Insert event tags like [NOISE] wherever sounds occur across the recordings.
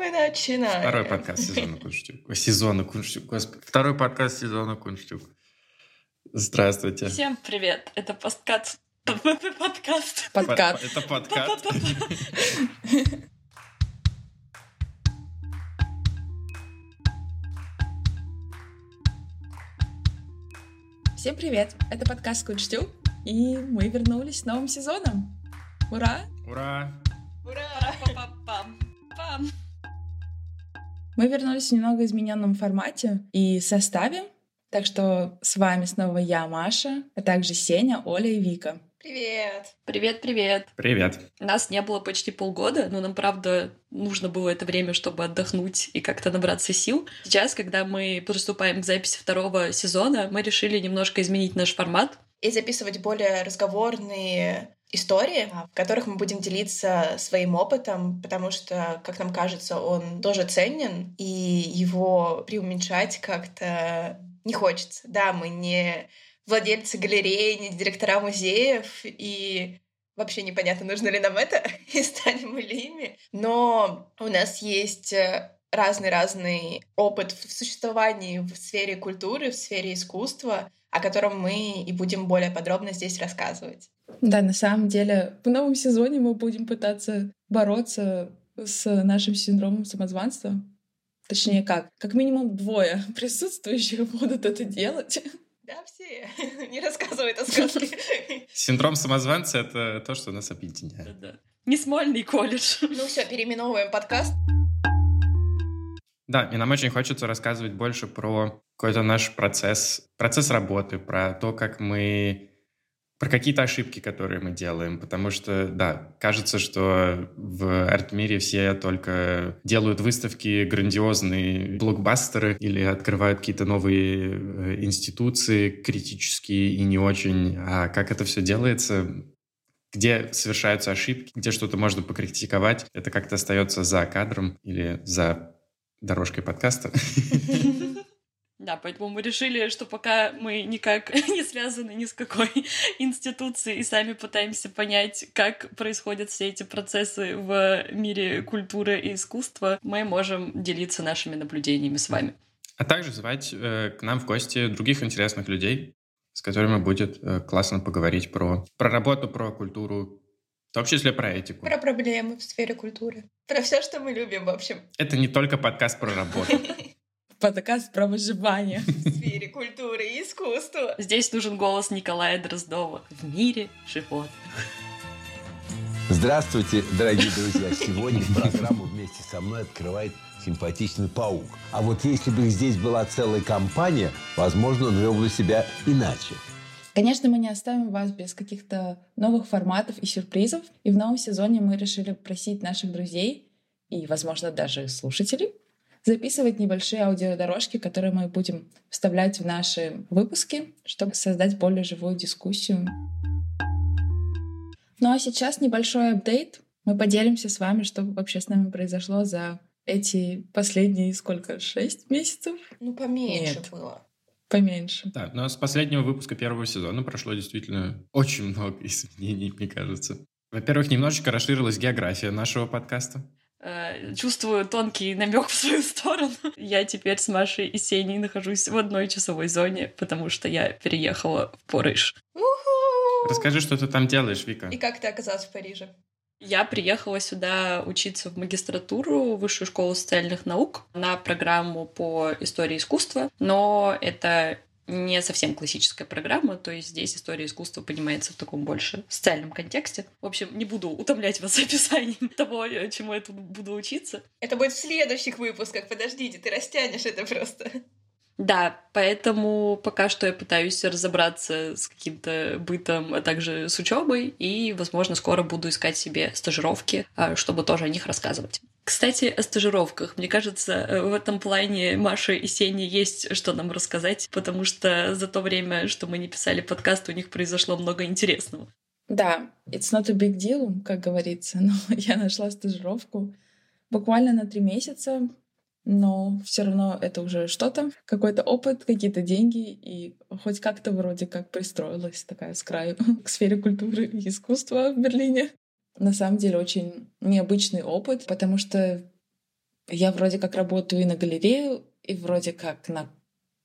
мы начинаем. Второй подкаст сезона Кунштюк. Сезона Кунштюк, господи. Второй подкаст сезона Кунштюк. Здравствуйте. Всем привет. Это подкаст. Подкаст. Подкаст. Это подкаст. Всем привет! Это подкаст Кунштюк, и мы вернулись с новым сезоном. Ура! Ура! Ура! Пам-пам-пам. Мы вернулись в немного измененном формате и составе, так что с вами снова я, Маша, а также Сеня, Оля и Вика. Привет! Привет, привет. Привет. Нас не было почти полгода, но нам, правда, нужно было это время, чтобы отдохнуть и как-то набраться сил. Сейчас, когда мы приступаем к записи второго сезона, мы решили немножко изменить наш формат. И записывать более разговорные истории, в которых мы будем делиться своим опытом, потому что, как нам кажется, он тоже ценен, и его преуменьшать как-то не хочется. Да, мы не владельцы галереи, не директора музеев, и вообще непонятно, нужно ли нам это, [LAUGHS] и станем ли ими. Но у нас есть разный-разный опыт в существовании в сфере культуры, в сфере искусства, о котором мы и будем более подробно здесь рассказывать. Да, на самом деле, в новом сезоне мы будем пытаться бороться с нашим синдромом самозванства. Точнее, как? Как минимум двое [LAUGHS] присутствующих будут это делать. Да, все. [LAUGHS] Не рассказывай это сказки. [LAUGHS] Синдром самозванца — это то, что нас объединяет. Да. Не Смольный колледж. Ну все, переименовываем подкаст. Да, и нам очень хочется рассказывать больше про какой-то наш процесс, процесс работы, про то, как мы про какие-то ошибки, которые мы делаем, потому что, да, кажется, что в арт-мире все только делают выставки, грандиозные блокбастеры или открывают какие-то новые э, институции критические и не очень. А как это все делается, где совершаются ошибки, где что-то можно покритиковать, это как-то остается за кадром или за дорожкой подкаста. [LAUGHS] Да, поэтому мы решили, что пока мы никак [LAUGHS] не связаны ни с какой [LAUGHS] институцией и сами пытаемся понять, как происходят все эти процессы в мире культуры и искусства, мы можем делиться нашими наблюдениями с вами. А также звать э, к нам в гости других интересных людей, с которыми будет э, классно поговорить про, про работу, про культуру, в том числе про этику. Про проблемы в сфере культуры. Про все, что мы любим, в общем. Это не только подкаст про работу. [LAUGHS] Подкаст про выживание. [LAUGHS] В сфере культуры и искусства. Здесь нужен голос Николая Дроздова в мире животных. Здравствуйте, дорогие друзья! Сегодня программу вместе со мной открывает симпатичный паук. А вот если бы здесь была целая компания, возможно, он вел бы себя иначе. Конечно, мы не оставим вас без каких-то новых форматов и сюрпризов. И в новом сезоне мы решили просить наших друзей и, возможно, даже слушателей записывать небольшие аудиодорожки, которые мы будем вставлять в наши выпуски, чтобы создать более живую дискуссию. Ну а сейчас небольшой апдейт. Мы поделимся с вами, что вообще с нами произошло за эти последние сколько? Шесть месяцев? Ну, поменьше Нет. было. Поменьше. Да, но с последнего выпуска первого сезона прошло действительно очень много [LAUGHS] изменений, мне кажется. Во-первых, немножечко расширилась география нашего подкаста. Э, Чувствую тонкий намек в свою сторону. Я теперь с Машей и Сеней нахожусь в одной часовой зоне, потому что я переехала в Париж. Уху! Расскажи, что ты там делаешь, Вика. И как ты оказалась в Париже? Я приехала сюда учиться в магистратуру в Высшую школу социальных наук на программу по истории искусства, но это не совсем классическая программа, то есть здесь история искусства понимается в таком больше социальном контексте. В общем, не буду утомлять вас [LAUGHS] описанием того, чему я тут буду учиться. Это будет в следующих выпусках. Подождите, ты растянешь это просто. Да, поэтому пока что я пытаюсь разобраться с каким-то бытом, а также с учебой, и, возможно, скоро буду искать себе стажировки, а, чтобы тоже о них рассказывать. Кстати, о стажировках. Мне кажется, э, в этом плане Маша и Сене есть что нам рассказать, потому что за то время, что мы не писали подкаст, у них произошло много интересного. Да, it's not a big deal, как говорится, [LAUGHS] но я нашла стажировку буквально на три месяца, но все равно это уже что-то, какой-то опыт, какие-то деньги, и хоть как-то вроде как пристроилась такая с краю [LAUGHS] к сфере культуры и искусства в Берлине. На самом деле очень необычный опыт, потому что Я вроде как работаю и на галерею, и вроде как на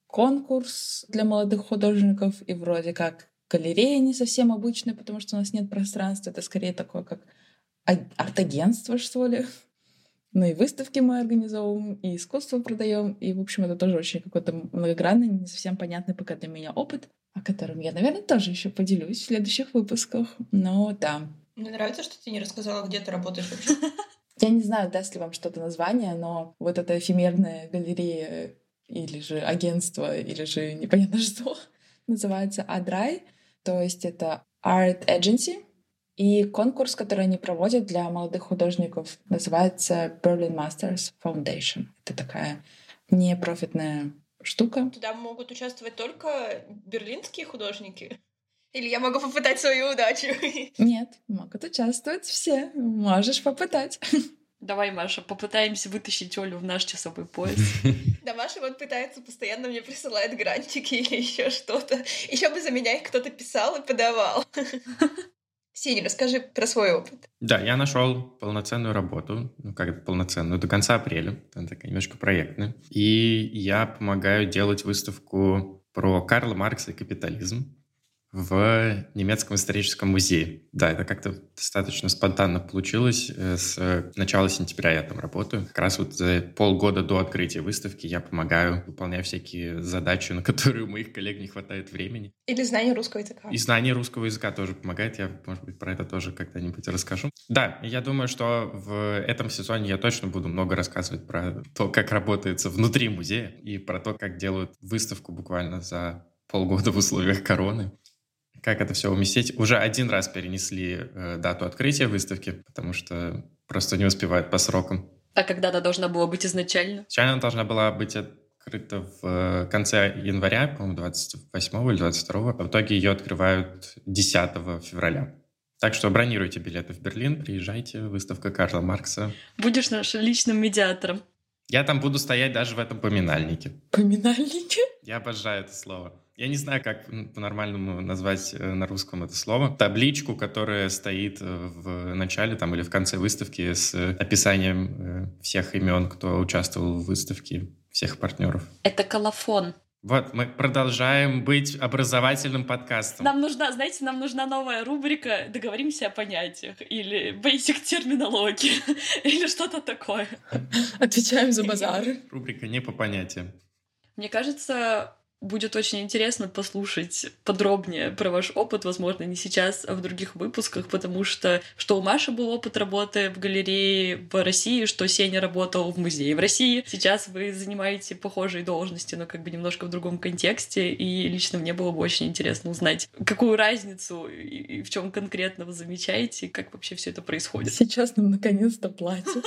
конкурс для молодых художников, и вроде как галерея не совсем обычная, потому что у нас нет пространства. Это скорее такое, как арт-агентство, что ли. Ну и выставки мы организовываем, и искусство продаем. И, в общем, это тоже очень какой-то многогранный, не совсем понятный пока для меня опыт, о котором я, наверное, тоже еще поделюсь в следующих выпусках. Но да. Мне нравится, что ты не рассказала, где ты работаешь вообще. [LAUGHS] Я не знаю, даст ли вам что-то название, но вот эта эфемерная галерея или же агентство, или же непонятно [LAUGHS] что, называется Адрай. То есть это Art Agency, и конкурс, который они проводят для молодых художников, называется Berlin Masters Foundation. Это такая непрофитная штука. Туда могут участвовать только берлинские художники? Или я могу попытать свою удачу? [LAUGHS] Нет, могут участвовать все. Можешь попытать. Давай, Маша, попытаемся вытащить Олю в наш часовой пояс. [LAUGHS] Да, Маша вот пытается постоянно мне присылает грантики или еще что-то. Еще бы за меня их кто-то писал и подавал. [LAUGHS] Сеня, расскажи про свой опыт. Да, я нашел полноценную работу, ну как полноценную, до конца апреля, она такая немножко проектная. И я помогаю делать выставку про Карла Маркса и капитализм в немецком историческом музее. Да, это как-то достаточно спонтанно получилось. Э, с начала сентября я там работаю. Как раз вот за полгода до открытия выставки я помогаю, выполняю всякие задачи, на которые у моих коллег не хватает времени. Или знание русского языка. И знание русского языка тоже помогает. Я, может быть, про это тоже когда-нибудь расскажу. Да, я думаю, что в этом сезоне я точно буду много рассказывать про то, как работается внутри музея и про то, как делают выставку буквально за полгода в условиях короны как это все уместить. Уже один раз перенесли э, дату открытия выставки, потому что просто не успевают по срокам. А когда она должна была быть изначально? Изначально она должна была быть открыта в э, конце января, по-моему, 28 или 22. В итоге ее открывают 10 февраля. Так что бронируйте билеты в Берлин, приезжайте, выставка Карла Маркса. Будешь нашим личным медиатором. Я там буду стоять даже в этом поминальнике. Поминальнике? Я обожаю это слово. Я не знаю, как по-нормальному назвать э, на русском это слово. Табличку, которая стоит э, в начале там, или в конце выставки с описанием э, всех имен, кто участвовал в выставке, всех партнеров. Это колофон. Вот, мы продолжаем быть образовательным подкастом. Нам нужна, знаете, нам нужна новая рубрика «Договоримся о понятиях» или «Basic терминологии» [LAUGHS] или что-то такое. Отвечаем за базары. Рубрика «Не по понятиям». Мне кажется, Будет очень интересно послушать подробнее про ваш опыт, возможно, не сейчас, а в других выпусках, потому что что у Маши был опыт работы в галерее в России, что Сеня работал в музее в России. Сейчас вы занимаете похожие должности, но как бы немножко в другом контексте, и лично мне было бы очень интересно узнать, какую разницу и в чем конкретно вы замечаете, и как вообще все это происходит. Сейчас нам наконец-то платят.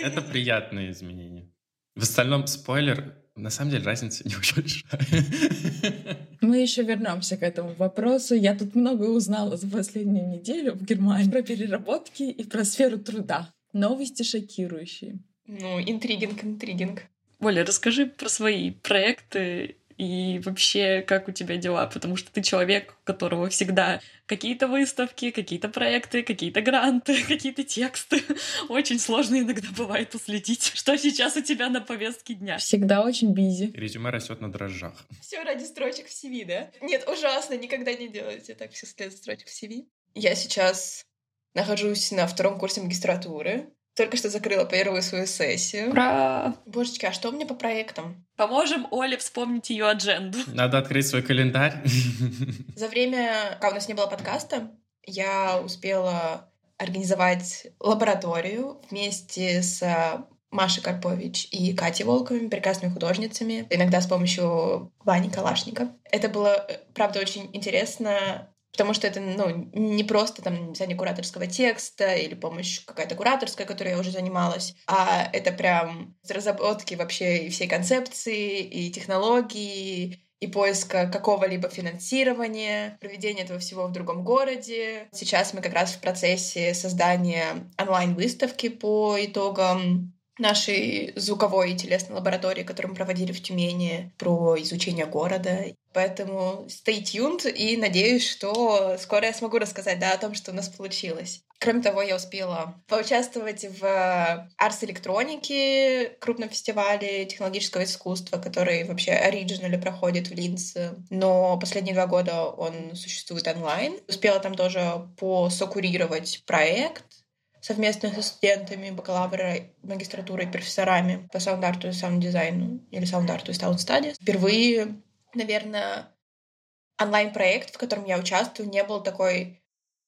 Это приятные изменения. В остальном, спойлер, на самом деле разница [LAUGHS] не очень большая. Мы еще вернемся к этому вопросу. Я тут много узнала за последнюю неделю в Германии про переработки и про сферу труда. Новости шокирующие. Ну, интригинг, интригинг. Оля, расскажи про свои проекты и вообще, как у тебя дела, потому что ты человек, у которого всегда какие-то выставки, какие-то проекты, какие-то гранты, [LAUGHS] какие-то тексты. Очень сложно иногда бывает уследить, [LAUGHS] что сейчас у тебя на повестке дня. Всегда очень бизи. Резюме растет на дрожжах. Все ради строчек в CV, да? Нет, ужасно, никогда не делайте так все след строчек в CV. Я сейчас нахожусь на втором курсе магистратуры. Только что закрыла первую свою сессию. Ура! Божечки, а что у меня по проектам? Поможем Оле вспомнить ее адженду. Надо открыть свой календарь. [LAUGHS] За время, когда у нас не было подкаста, я успела организовать лабораторию вместе с Машей Карпович и Катей Волковыми, прекрасными художницами, иногда с помощью Вани Калашника. Это было, правда, очень интересно Потому что это ну, не просто там написание кураторского текста или помощь какая-то кураторская, которой я уже занималась, а это прям разработки вообще и всей концепции, и технологии, и поиска какого-либо финансирования, проведения этого всего в другом городе. Сейчас мы как раз в процессе создания онлайн-выставки по итогам нашей звуковой и телесной лаборатории, которую мы проводили в Тюмени про изучение города. Поэтому stay tuned и надеюсь, что скоро я смогу рассказать да, о том, что у нас получилось. Кроме того, я успела поучаствовать в Арс электроники, крупном фестивале технологического искусства, который вообще оригинально проходит в Линце. Но последние два года он существует онлайн. Успела там тоже посокурировать проект совместно со студентами бакалавра, магистратуры профессорами по саунд-арту и саунд-дизайну или саунд-арту и саунд-стадис. Впервые, наверное, онлайн-проект, в котором я участвую, не был такой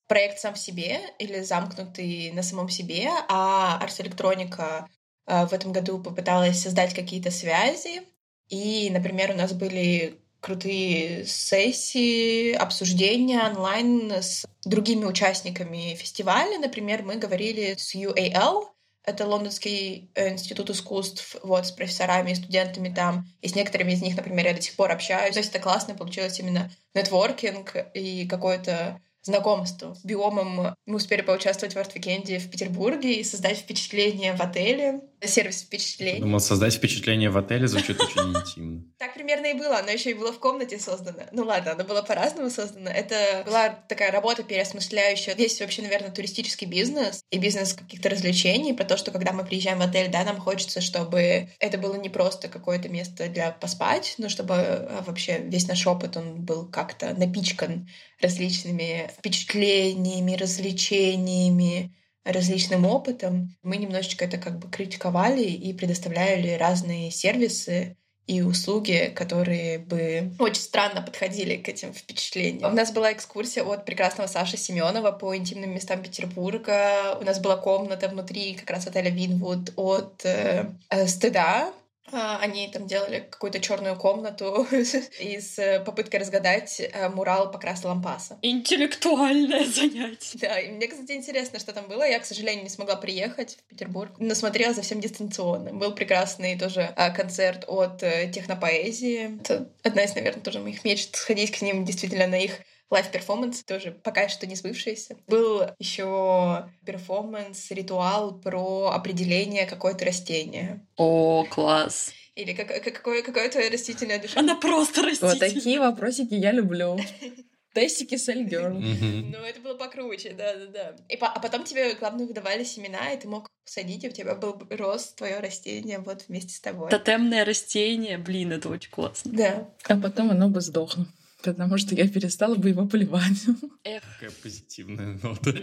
проект сам в себе или замкнутый на самом себе, а Ars Electronica э, в этом году попыталась создать какие-то связи. И, например, у нас были крутые сессии, обсуждения онлайн с другими участниками фестиваля. Например, мы говорили с UAL, это Лондонский институт искусств, вот, с профессорами и студентами там. И с некоторыми из них, например, я до сих пор общаюсь. То есть это классно, получилось именно нетворкинг и какой-то знакомству с UAL ом. Мы успели поучаствовать в арт-викенде в Петербурге и создать впечатление в отеле. Сервис впечатлений. Думал, создать впечатление в отеле звучит очень интимно. [LAUGHS] Так примерно и было. Оно еще и было в комнате создано. Ну ладно, оно было по-разному создано. Это была такая работа, переосмысляющая весь вообще, наверное, туристический бизнес и бизнес каких-то развлечений, про то, что когда мы приезжаем в отель, да, нам хочется, чтобы это было не просто какое-то место для поспать, но чтобы а, вообще весь наш опыт, он был как-то напичкан различными впечатлениями, развлечениями, различным опытом. Мы немножечко это как бы критиковали и предоставляли разные сервисы и услуги, которые бы очень странно подходили к этим впечатлениям. У нас была экскурсия от прекрасного Саши Семенова по интимным местам Петербурга. У нас была комната внутри как раз отеля Винвуд от э, э стыда, они там делали какую-то черную комнату [LAUGHS] и с э, попыткой разгадать э, мурал покраса лампаса. Интеллектуальное занятие. Да, и мне, кстати, интересно, что там было. Я, к сожалению, не смогла приехать в Петербург, но смотрела за всем дистанционно. Был прекрасный тоже а, концерт от э, технопоэзии. Это одна из, наверное, тоже моих мечт сходить к ним действительно на их live-перформанс, тоже пока что не сбывшийся. Был еще перформанс, ритуал про определение какое-то растение. О, класс! Или как, какое, какое-то растительное душа. Она просто растительная. Вот такие вопросики я люблю. [LAUGHS] Тестики Elle Girl. Ну, это было покруче, да-да-да. И по, а потом тебе, главное, выдавали семена, и ты мог садить, и у тебя был рост твое растение вот вместе с тобой. Тотемное растение, блин, это очень классно. Да. А потом оно бы сдохло потому что я перестала бы его поливать. Эх. Какая позитивная нота.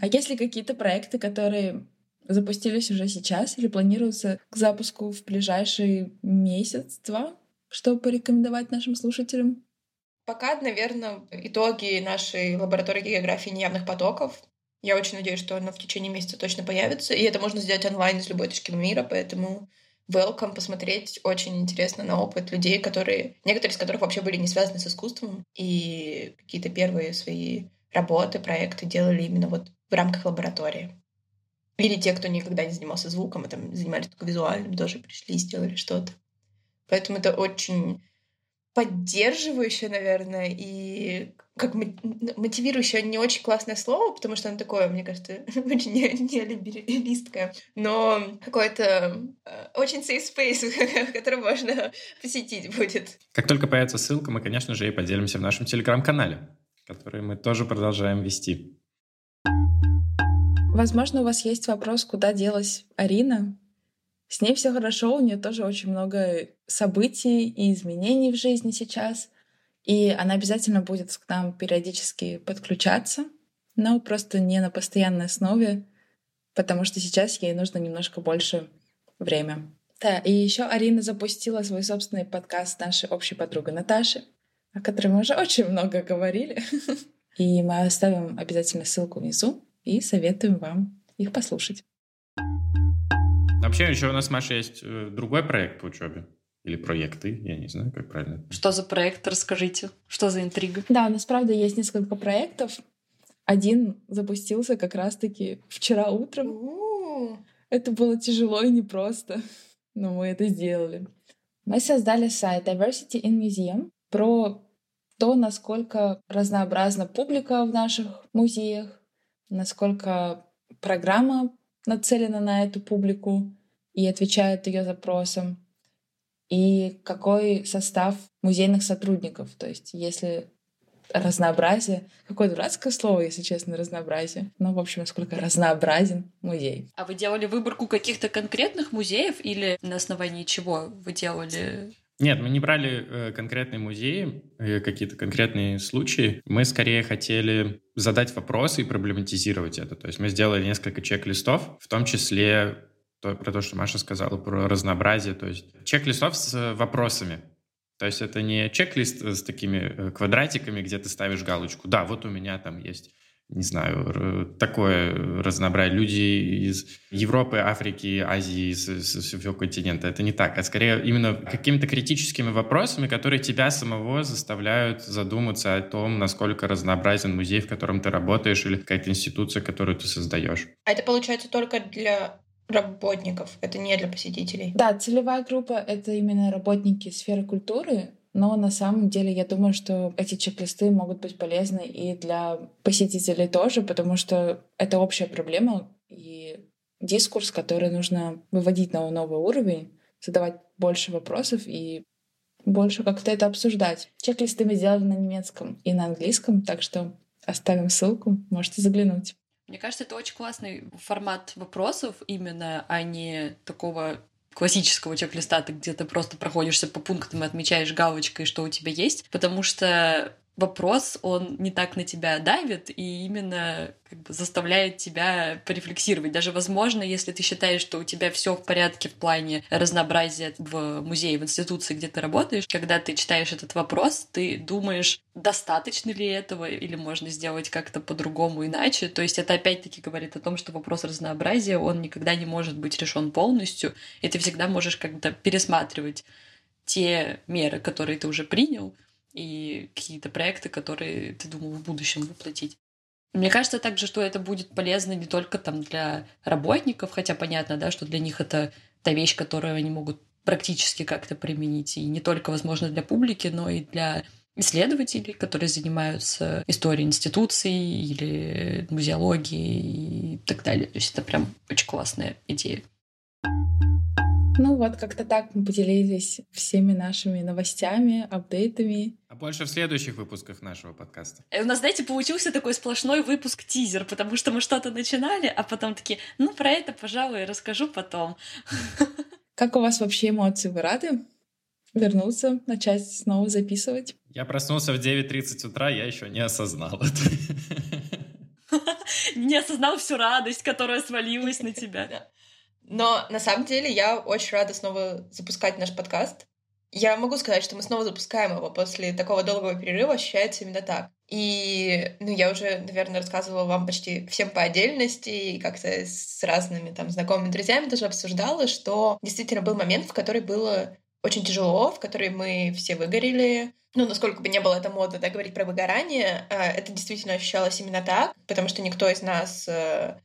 А есть ли какие-то проекты, которые запустились уже сейчас или планируются к запуску в ближайший месяц-два, чтобы порекомендовать нашим слушателям? Пока, наверное, итоги нашей лаборатории географии неявных потоков. Я очень надеюсь, что она в течение месяца точно появится. И это можно сделать онлайн из любой точки мира, поэтому welcome посмотреть. Очень интересно на опыт людей, которые, некоторые из которых вообще были не связаны с искусством, и какие-то первые свои работы, проекты делали именно вот в рамках лаборатории. Или те, кто никогда не занимался звуком, а там занимались только визуальным, тоже пришли и сделали что-то. Поэтому это очень поддерживающее, наверное, и как мотивирующее не очень классное слово, потому что оно такое, мне кажется, [LAUGHS] очень неолибералистское, но какой-то э, очень safe space, [LAUGHS] который можно посетить будет. Как только появится ссылка, мы, конечно же, и поделимся в нашем телеграм-канале, который мы тоже продолжаем вести. Возможно, у вас есть вопрос, куда делась Арина, с ней все хорошо, у нее тоже очень много событий и изменений в жизни сейчас. И она обязательно будет к нам периодически подключаться, но просто не на постоянной основе, потому что сейчас ей нужно немножко больше время. Да, и еще Арина запустила свой собственный подкаст нашей общей подругой Наташи, о которой мы уже очень много говорили. [LAUGHS] И мы оставим обязательно ссылку внизу и советуем вам их послушать. Вообще еще у нас, Маша, есть э, другой проект по учебе. Или проекты, я не знаю, как правильно. Что за проект, расскажите. Что за интрига? Да, у нас, правда, есть несколько проектов. Один запустился как раз-таки вчера утром. Это было тяжело и непросто, но мы это сделали. Мы создали сайт Diversity in Museum про то, насколько разнообразна публика в наших музеях, насколько программа нацелена на эту публику и отвечает ее запросам, и какой состав музейных сотрудников. То есть если разнообразие. Какое дурацкое слово, если честно, разнообразие. Ну, в общем, насколько разнообразен музей. А вы делали выборку каких-то конкретных музеев или на основании чего вы делали нет, мы не брали э, конкретные музеи, э, какие-то конкретные случаи. Мы скорее хотели задать вопросы и проблематизировать это. То есть мы сделали несколько чек-листов, в том числе то, про то, что Маша сказала, про разнообразие. То есть чек-листов с вопросами. То есть это не чек-лист с такими э, квадратиками, где ты ставишь галочку. Да, вот у меня там есть не знаю, такое разнообразие. Люди из Европы, Африки, Азии, со всего континента. Это не так, а скорее именно какими-то критическими вопросами, которые тебя самого заставляют задуматься о том, насколько разнообразен музей, в котором ты работаешь, или какая-то институция, которую ты создаешь. А это получается только для работников, это не для посетителей? Да, целевая группа — это именно работники сферы культуры, но на самом деле я думаю, что эти чек-листы могут быть полезны и для посетителей тоже, потому что это общая проблема и дискурс, который нужно выводить на новый уровень, задавать больше вопросов и больше как-то это обсуждать. Чек-листы мы сделали на немецком и на английском, так что оставим ссылку, можете заглянуть. Мне кажется, это очень классный формат вопросов именно, а не такого классического чек-листа, ты где-то просто проходишься по пунктам и отмечаешь галочкой, что у тебя есть, потому что вопрос, он не так на тебя давит и именно как бы заставляет тебя порефлексировать. Даже, возможно, если ты считаешь, что у тебя все в порядке в плане разнообразия в музее, в институции, где ты работаешь, когда ты читаешь этот вопрос, ты думаешь, достаточно ли этого или можно сделать как-то по-другому иначе. То есть это опять-таки говорит о том, что вопрос разнообразия, он никогда не может быть решен полностью, и ты всегда можешь как-то пересматривать те меры, которые ты уже принял, и какие-то проекты, которые ты думал в будущем воплотить. Мне кажется также, что это будет полезно не только там для работников, хотя понятно, да, что для них это та вещь, которую они могут практически как-то применить, и не только, возможно, для публики, но и для исследователей, которые занимаются историей институций или музеологией и так далее. То есть это прям очень классная идея. Ну вот, как-то так мы поделились всеми нашими новостями, апдейтами. А больше в следующих выпусках нашего подкаста. И э, у нас, знаете, получился такой сплошной выпуск-тизер, потому что мы что-то начинали, а потом такие, ну, про это, пожалуй, расскажу потом. [LAUGHS] Как у вас вообще эмоции? Вы рады вернуться, начать снова записывать? Я проснулся в 9.30 утра, я еще не осознал это. [LAUGHS] Не осознал всю радость, которая свалилась на тебя. [LAUGHS] Но на самом деле я очень рада снова запускать наш подкаст. Я могу сказать, что мы снова запускаем его после такого долгого перерыва, ощущается именно так. И, ну, я уже, наверное, рассказывала вам почти всем по отдельности и как-то с разными там знакомыми друзьями тоже обсуждала, что действительно был момент, в который было очень тяжело, в который мы все выгорели. Ну, насколько бы не было это модно, да, говорить про выгорание, э, это действительно ощущалось именно так, потому что никто из нас э,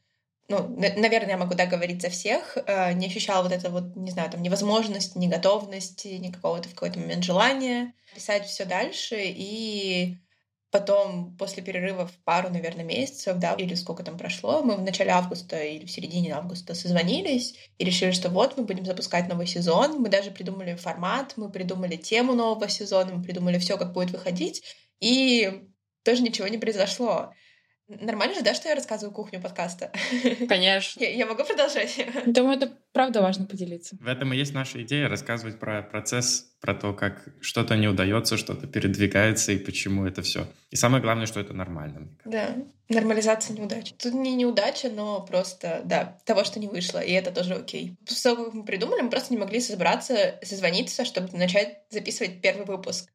ну, наверное, я могу да, говорить за всех, э, не ощущала вот это вот, не знаю, там, невозможности, неготовности, ни какого-то в какой-то момент желания писать все дальше. И потом, после перерыва в пару, наверное, месяцев, да, или сколько там прошло, мы в начале августа или в середине августа созвонились и решили, что вот мы будем запускать новый сезон. Мы даже придумали формат, мы придумали тему нового сезона, мы придумали все, как будет выходить. И тоже ничего не произошло. Нормально же, да, что я рассказываю кухню подкаста? [LAUGHS] Конечно. Я, я могу продолжать? [LAUGHS] Думаю, это правда важно поделиться. В этом и есть наша идея — рассказывать про процесс, про то, как что-то не удается, что-то передвигается и почему это все. И самое главное, что это нормально. Да, нормализация неудач. Тут не неудача, но просто, да, того, что не вышло, и это тоже окей. После того, как мы придумали, мы просто не могли собраться, созвониться, чтобы начать записывать первый выпуск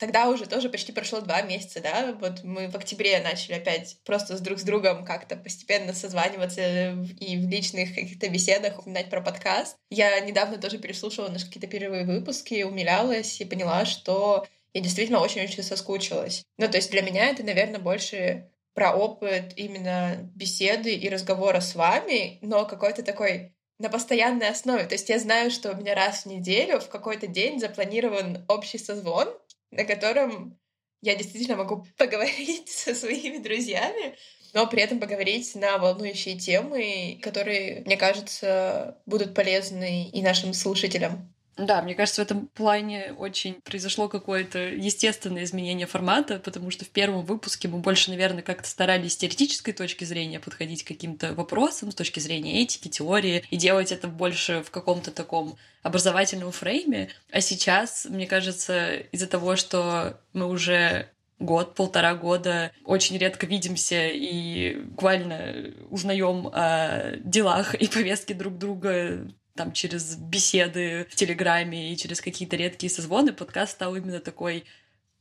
тогда уже тоже почти прошло два месяца, да, вот мы в октябре начали опять просто с друг с другом как-то постепенно созваниваться и в личных каких-то беседах упоминать про подкаст. Я недавно тоже переслушала наши какие-то первые выпуски, умилялась и поняла, что я действительно очень-очень соскучилась. Ну, то есть для меня это, наверное, больше про опыт именно беседы и разговора с вами, но какой-то такой на постоянной основе. То есть я знаю, что у меня раз в неделю в какой-то день запланирован общий созвон, на котором я действительно могу [LAUGHS] поговорить со своими друзьями но при этом поговорить на волнующие темы, которые, мне кажется, будут полезны и нашим слушателям. Да, мне кажется, в этом плане очень произошло какое-то естественное изменение формата, потому что в первом выпуске мы больше, наверное, как-то старались с теоретической точки зрения подходить к каким-то вопросам с точки зрения этики, теории, и делать это больше в каком-то таком образовательном фрейме. А сейчас, мне кажется, из-за того, что мы уже год, полтора года очень редко видимся и буквально узнаем о делах и повестке друг друга там через беседы в Телеграме и через какие-то редкие созвоны, подкаст стал именно такой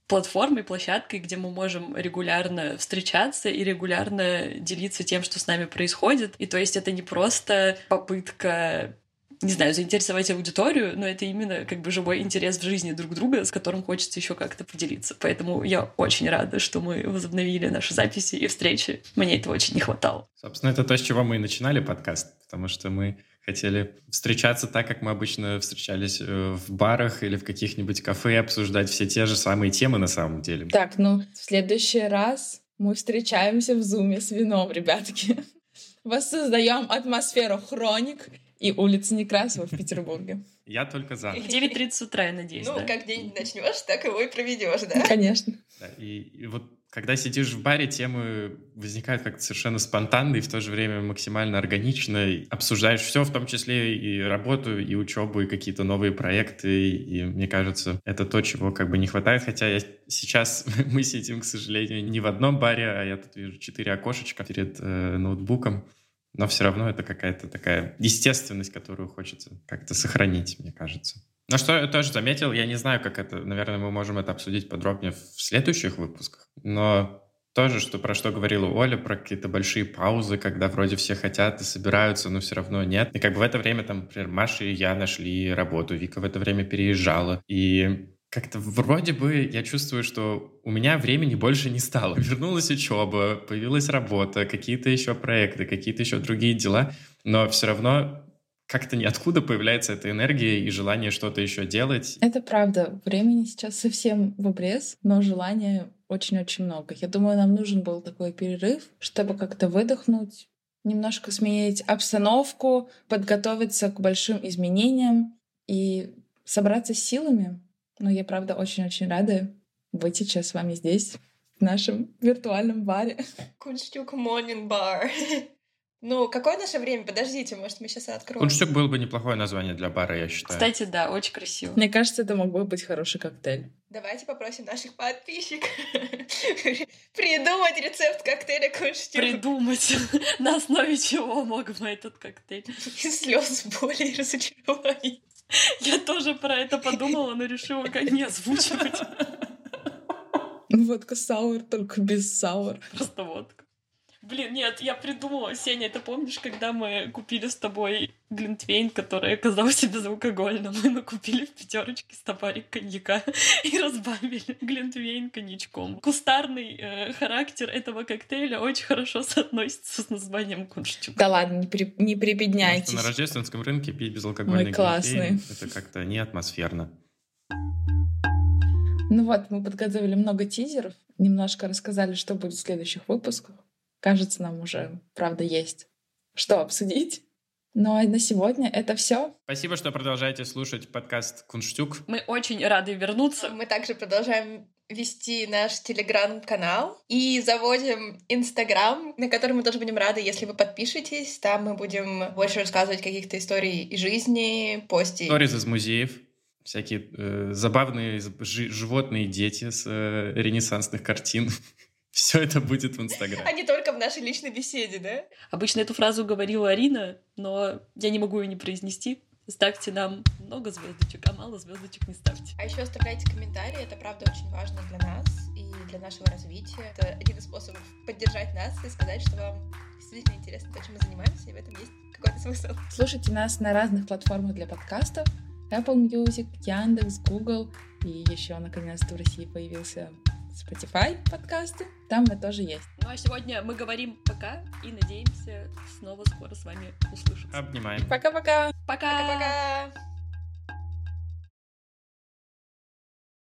платформой, площадкой, где мы можем регулярно встречаться и регулярно делиться тем, что с нами происходит. И то есть это не просто попытка не знаю, заинтересовать аудиторию, но это именно как бы живой интерес в жизни друг друга, с которым хочется еще как-то поделиться. Поэтому я очень рада, что мы возобновили наши записи и встречи. Мне этого очень не хватало. Собственно, это то, с чего мы и начинали подкаст, потому что мы хотели встречаться так, как мы обычно встречались э, в барах или в каких-нибудь кафе, обсуждать все те же самые темы на самом деле. Так, ну, в следующий раз мы встречаемся в зуме с вином, ребятки. [LAUGHS] Воссоздаем атмосферу хроник и улицы Некрасова в Петербурге. Я только за. В 9.30 утра, я надеюсь, Ну, да? как день начнешь, так его и проведешь, да? Конечно. Да, и, и вот когда сидишь в баре, темы возникают как-то совершенно спонтанно и в то же время максимально органично. Обсуждаешь все, в том числе и работу, и учебу, и какие-то новые проекты. И, и мне кажется, это то, чего как бы не хватает. Хотя я сейчас [LAUGHS] мы сидим, к сожалению, не в одном баре, а я тут вижу четыре окошечка перед э, ноутбуком. Но все равно это какая-то такая естественность, которую хочется как-то сохранить, мне кажется. Но что я тоже заметил, я не знаю, как это, наверное, мы можем это обсудить подробнее в следующих выпусках, но тоже, что про что говорила Оля, про какие-то большие паузы, когда вроде все хотят и собираются, но все равно нет. И как бы в это время, там, например, Маша и я нашли работу, Вика в это время переезжала. И как-то вроде бы я чувствую, что у меня времени больше не стало. [LAUGHS] Вернулась учеба, появилась работа, какие-то еще проекты, какие-то еще другие дела, но все равно как-то ниоткуда появляется эта энергия и желание что-то еще делать. Это правда. Времени сейчас совсем в обрез, но желания очень-очень много. Я думаю, нам нужен был такой перерыв, чтобы как-то выдохнуть, немножко сменить обстановку, подготовиться к большим изменениям и собраться с силами. Но я, правда, очень-очень рада быть сейчас с вами здесь, в нашем виртуальном баре. Кунштюк Morning Bar. [LAUGHS] Ну, какое наше время? Подождите, может, мы сейчас откроем. Кунштюк было бы неплохое название для бара, я считаю. Кстати, да, очень красиво. Мне кажется, это мог бы быть хороший коктейль. Давайте попросим наших подписчиков [LAUGHS] придумать рецепт коктейля Кунштюк. Придумать, [LAUGHS] на основе чего мог бы этот коктейль. Из слез, боли и разочарования. Я тоже про это подумала, но решила как не озвучивать. [LAUGHS] Водка саур, только без саур. Просто водка. Блин, нет, я придумала, Сеня, ты помнишь, когда мы купили с тобой глинтвейн, который оказался безалкогольным, [LAUGHS] мы накупили в пятерочке стопарик коньяка [LAUGHS] и разбавили глинтвейн коньячком. Кустарный э, характер этого коктейля очень хорошо соотносится с названием кунштюк. Да ладно, не, при, не прибедняйтесь. на рождественском рынке пить безалкогольный классный. глинтвейн — это как-то не атмосферно. Ну вот, мы подготовили много тизеров, немножко рассказали, что будет в следующих выпусках. Кажется, нам уже, правда, есть что обсудить. Ну а на сегодня это все. Спасибо, что продолжаете слушать подкаст «Кунштюк». Мы очень рады вернуться. Мы также продолжаем вести наш телеграм-канал и заводим инстаграм, на который мы тоже будем рады, если вы подпишетесь. Там мы будем больше рассказывать каких-то историй из жизни, постить. Сторис из музеев, всякие э, забавные жи- животные дети с э, ренессансных картин. Все это будет в Инстаграме. А не только в нашей личной беседе, да? Обычно эту фразу говорила Арина, но я не могу ее не произнести. Ставьте нам много звездочек, а мало звездочек не ставьте. А еще оставляйте комментарии, это правда очень важно для нас и для нашего развития. Это один из способов поддержать нас и сказать, что вам действительно интересно то, чем мы занимаемся, и в этом есть какой-то смысл. Слушайте нас на разных платформах для подкастов. Apple Music, Яндекс, Google. И еще, наконец-то, в России появился Spotify подкасты. Там мы тоже есть. Ну а сегодня мы говорим пока и надеемся снова скоро с вами услышаться. Обнимаем. Пока-пока! Пока! Пока-пока!